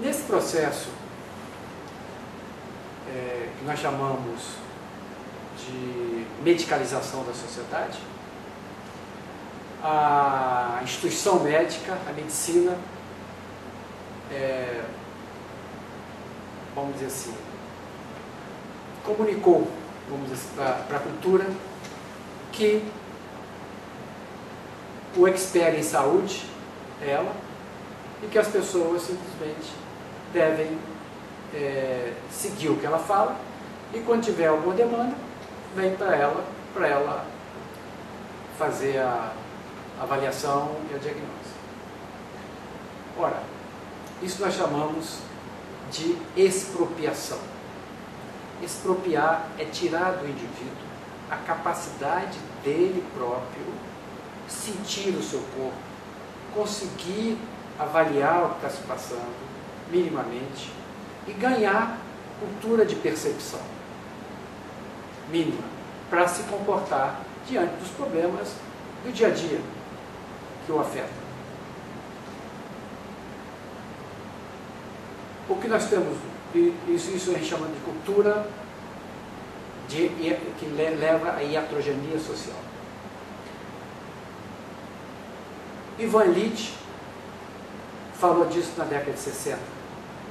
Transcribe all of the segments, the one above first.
Nesse processo, é, que nós chamamos de medicalização da sociedade, a instituição médica, a medicina, é, vamos dizer assim, comunicou vamos para a cultura que o expert em saúde ela e que as pessoas simplesmente devem é, seguir o que ela fala e quando tiver alguma demanda, vem para ela, para ela fazer a avaliação e a diagnóstico. Ora, isso nós chamamos de expropriação. Expropriar é tirar do indivíduo a capacidade dele próprio sentir o seu corpo, conseguir avaliar o que está se passando minimamente e ganhar cultura de percepção mínima para se comportar diante dos problemas do dia a dia que o afetam. O que nós temos, isso, a gente chama de cultura de, que leva à iatrogenia social. Ivan Illich falou disso na década de 60,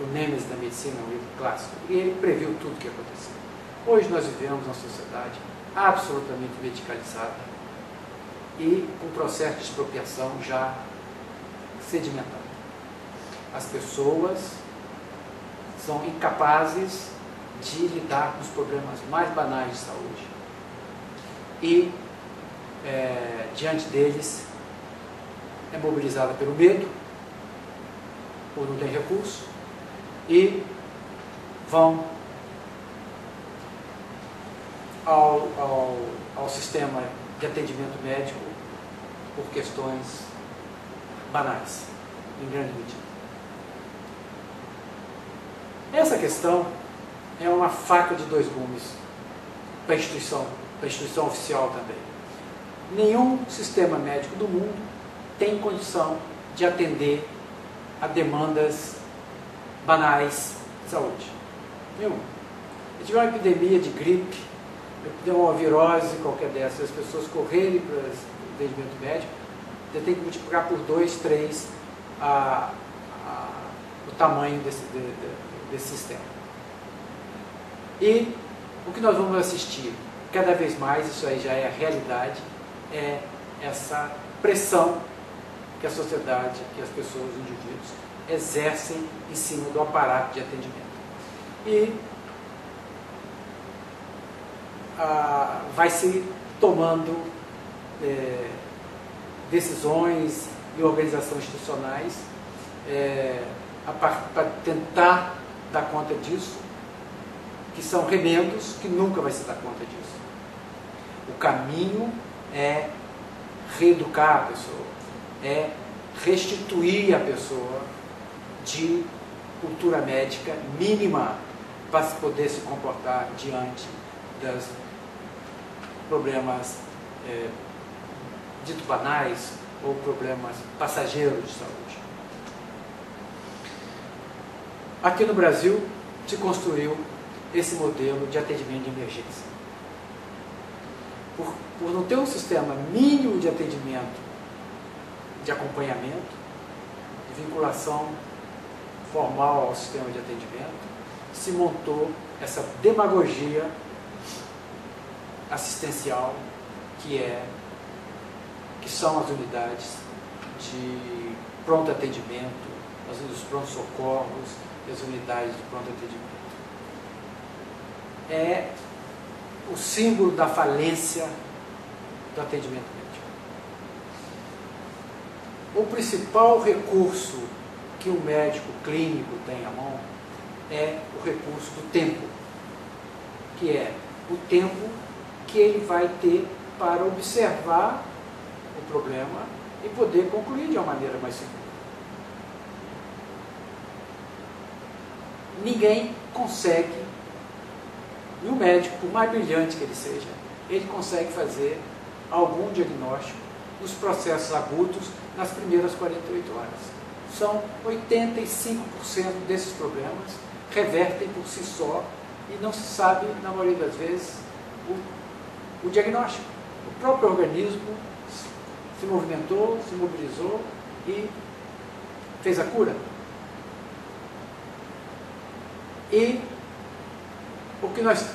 o Nemes da Medicina, um livro clássico, e ele previu tudo o que ia acontecer. Hoje nós vivemos uma sociedade absolutamente medicalizada e com um processo de expropriação já sedimentado. As pessoas são incapazes de lidar com os problemas mais banais de saúde e, é, diante deles, é mobilizada pelo medo, ou não tem recurso, e vão ao, ao, ao sistema de atendimento médico por questões banais, em grande medida. Essa questão é uma faca de dois gumes para a instituição, para a instituição oficial também. Nenhum sistema médico do mundo tem condição de atender a demandas banais de saúde. Nenhum. A gente uma epidemia de gripe, deu uma virose qualquer dessas, as pessoas correrem para o atendimento médico, você tem que multiplicar por dois, três a, a, o tamanho desse, de, de, desse sistema. E o que nós vamos assistir cada vez mais, isso aí já é a realidade, é essa pressão que a sociedade, que as pessoas, os indivíduos, exercem em cima do aparato de atendimento. E ah, vai se tomando é, decisões e organizações institucionais é, para tentar dar conta disso, que são remendos que nunca vai se dar conta disso. O caminho é reeducar a pessoa, é restituir a pessoa de cultura médica mínima para poder se comportar diante das problemas é, dito banais ou problemas passageiros de saúde. Aqui no Brasil se construiu esse modelo de atendimento de emergência. Por, por não ter um sistema mínimo de atendimento, de acompanhamento, de vinculação formal ao sistema de atendimento, se montou essa demagogia assistencial, que é que são as unidades de pronto atendimento, as unidades de pronto socorros e as unidades de pronto atendimento. É o símbolo da falência do atendimento médico. O principal recurso que o médico clínico tem à mão é o recurso do tempo, que é o tempo que ele vai ter para observar o problema e poder concluir de uma maneira mais segura. Ninguém consegue, e o médico, por mais brilhante que ele seja, ele consegue fazer algum diagnóstico dos processos agudos nas primeiras 48 horas. são 85% desses problemas revertem por si só e não se sabe, na maioria das vezes, o, o diagnóstico. O próprio organismo se movimentou, se mobilizou e fez a cura. E o que nós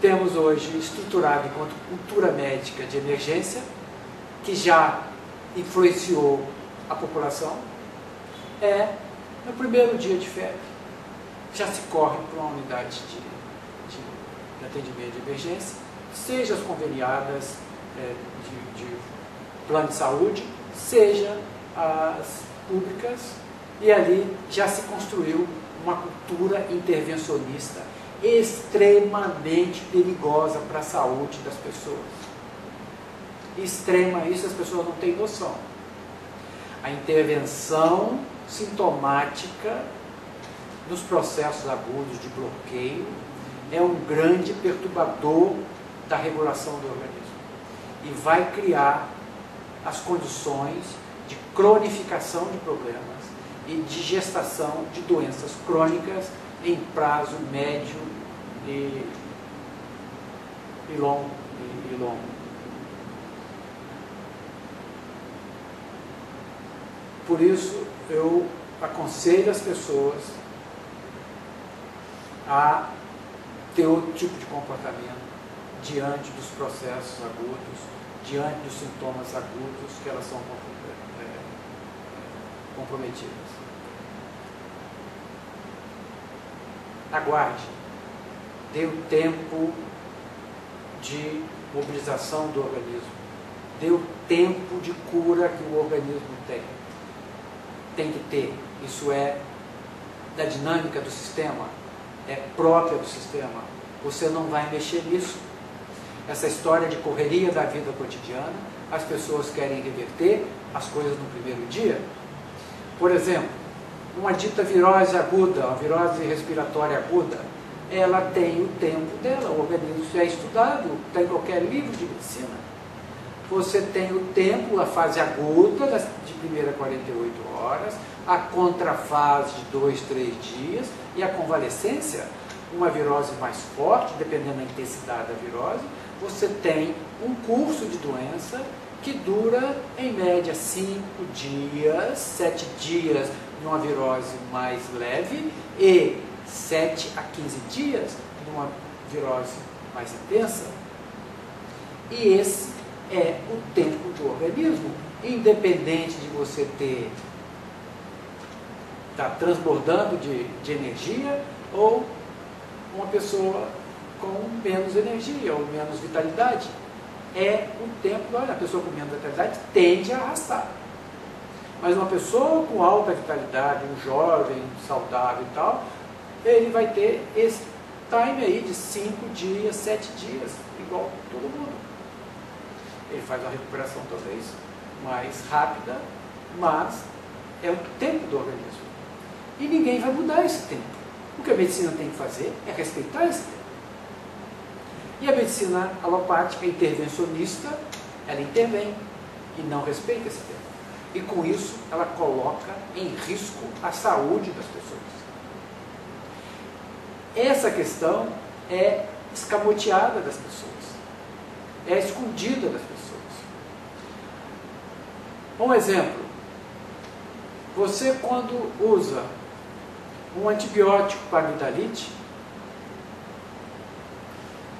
temos hoje estruturado enquanto cultura médica de emergência, que já influenciou a população, é no primeiro dia de febre, já se corre para uma unidade de, de, de atendimento de emergência, seja as conveniadas é, de, de plano de saúde, seja as públicas, e ali já se construiu uma cultura intervencionista extremamente perigosa para a saúde das pessoas. Extrema, isso as pessoas não têm noção. A intervenção sintomática nos processos agudos de bloqueio é um grande perturbador da regulação do organismo e vai criar as condições de cronificação de problemas e de gestação de doenças crônicas em prazo médio e, e longo. E, e longo. Por isso, eu aconselho as pessoas a ter outro tipo de comportamento diante dos processos agudos, diante dos sintomas agudos que elas são é, comprometidas. Aguarde, dê o tempo de mobilização do organismo, dê o tempo de cura que o organismo tem. Tem que ter, isso é da dinâmica do sistema, é própria do sistema. Você não vai mexer nisso. Essa história de correria da vida cotidiana, as pessoas querem reverter as coisas no primeiro dia. Por exemplo, uma dita virose aguda, uma virose respiratória aguda, ela tem o tempo dela, o organismo é estudado, está em qualquer livro de medicina. Você tem o tempo, a fase aguda, de primeira 48 horas, a contrafase de 2, 3 dias e a convalescência, uma virose mais forte, dependendo da intensidade da virose, você tem um curso de doença que dura em média 5 dias, 7 dias numa virose mais leve e 7 a 15 dias numa virose mais intensa. E esse é o tempo do organismo, independente de você ter está transbordando de, de energia ou uma pessoa com menos energia ou menos vitalidade. É o tempo, olha, a pessoa com menos vitalidade tende a arrastar. Mas uma pessoa com alta vitalidade, um jovem, saudável e tal, ele vai ter esse time aí de 5 dias, 7 dias, igual todo mundo. Ele faz uma recuperação talvez mais rápida, mas é o tempo do organismo. E ninguém vai mudar esse tempo. O que a medicina tem que fazer é respeitar esse tempo. E a medicina alopática, intervencionista, ela intervém e não respeita esse tempo. E com isso, ela coloca em risco a saúde das pessoas. Essa questão é escamoteada das pessoas, é escondida das pessoas. Um exemplo: você, quando usa um antibiótico para amidalite,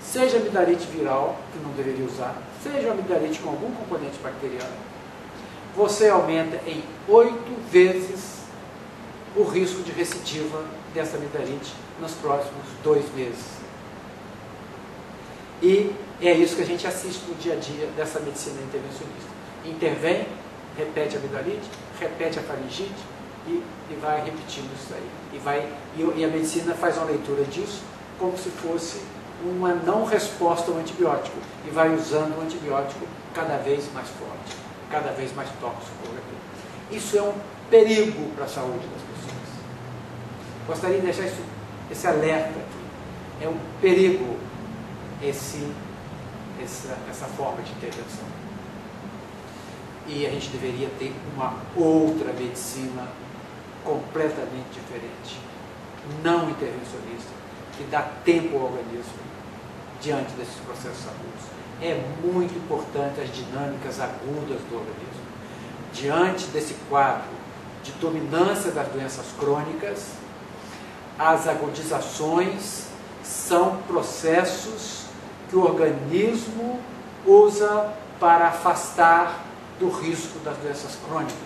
seja amidalite viral, que não deveria usar, seja amidalite com algum componente bacteriano, você aumenta em oito vezes o risco de recidiva dessa amidalite nos próximos dois meses. E é isso que a gente assiste no dia a dia dessa medicina intervencionista. Intervém, repete a amidalite, repete a faringite, e, e vai repetindo isso aí. E, vai, e, e a medicina faz uma leitura disso como se fosse uma não resposta ao antibiótico e vai usando o antibiótico cada vez mais forte, cada vez mais tóxico. Isso é um perigo para a saúde das pessoas. Gostaria de deixar isso, esse alerta aqui. É um perigo esse, essa, essa forma de intervenção. E a gente deveria ter uma outra medicina completamente diferente, não intervencionista, que dá tempo ao organismo diante desses processos agudos. É muito importante as dinâmicas agudas do organismo. Diante desse quadro de dominância das doenças crônicas, as agudizações são processos que o organismo usa para afastar do risco das doenças crônicas.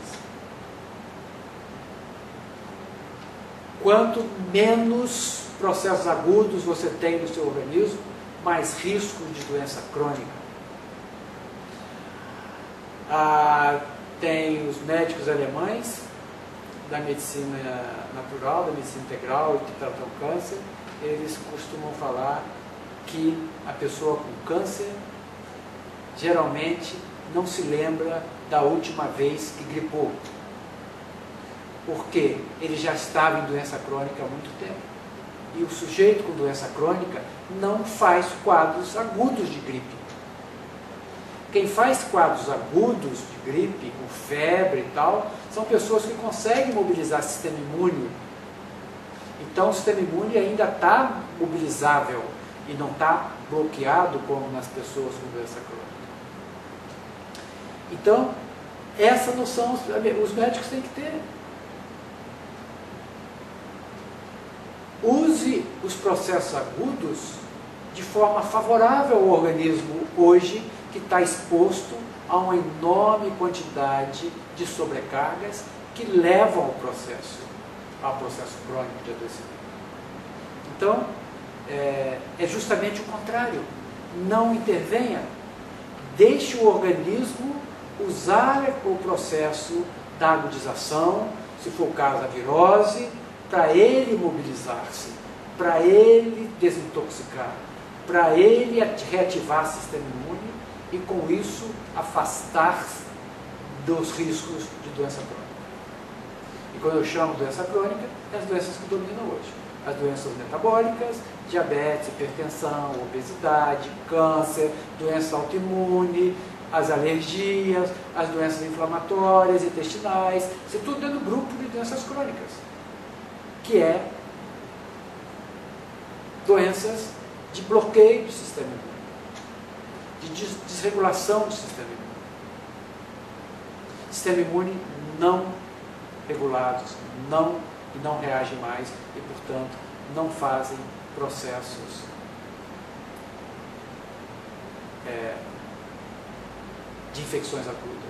Quanto menos processos agudos você tem no seu organismo, mais riscos de doença crônica. Ah, tem os médicos alemães da medicina natural, da medicina integral que tratam câncer, eles costumam falar que a pessoa com câncer geralmente não se lembra da última vez que gripou. Porque ele já estava em doença crônica há muito tempo. E o sujeito com doença crônica não faz quadros agudos de gripe. Quem faz quadros agudos de gripe, com febre e tal, são pessoas que conseguem mobilizar o sistema imune. Então o sistema imune ainda está mobilizável e não está bloqueado como nas pessoas com doença crônica. Então, essa noção os médicos têm que ter. Use os processos agudos de forma favorável ao organismo hoje que está exposto a uma enorme quantidade de sobrecargas que levam ao processo, ao processo crônico de adoecimento. Então, é, é justamente o contrário. Não intervenha. Deixe o organismo usar o processo da agudização, se for o caso da virose, para ele mobilizar-se, para ele desintoxicar, para ele reativar o sistema imune e com isso afastar-se dos riscos de doença crônica. E quando eu chamo doença crônica, é as doenças que dominam hoje. As doenças metabólicas, diabetes, hipertensão, obesidade, câncer, doença autoimune, as alergias, as doenças inflamatórias, intestinais, isso é tudo dentro do grupo de doenças crônicas, que é doenças de bloqueio do sistema imune, de desregulação do sistema imune. Sistema imune não regulados, não e não reagem mais e, portanto, não fazem processos é, de infecções agudas.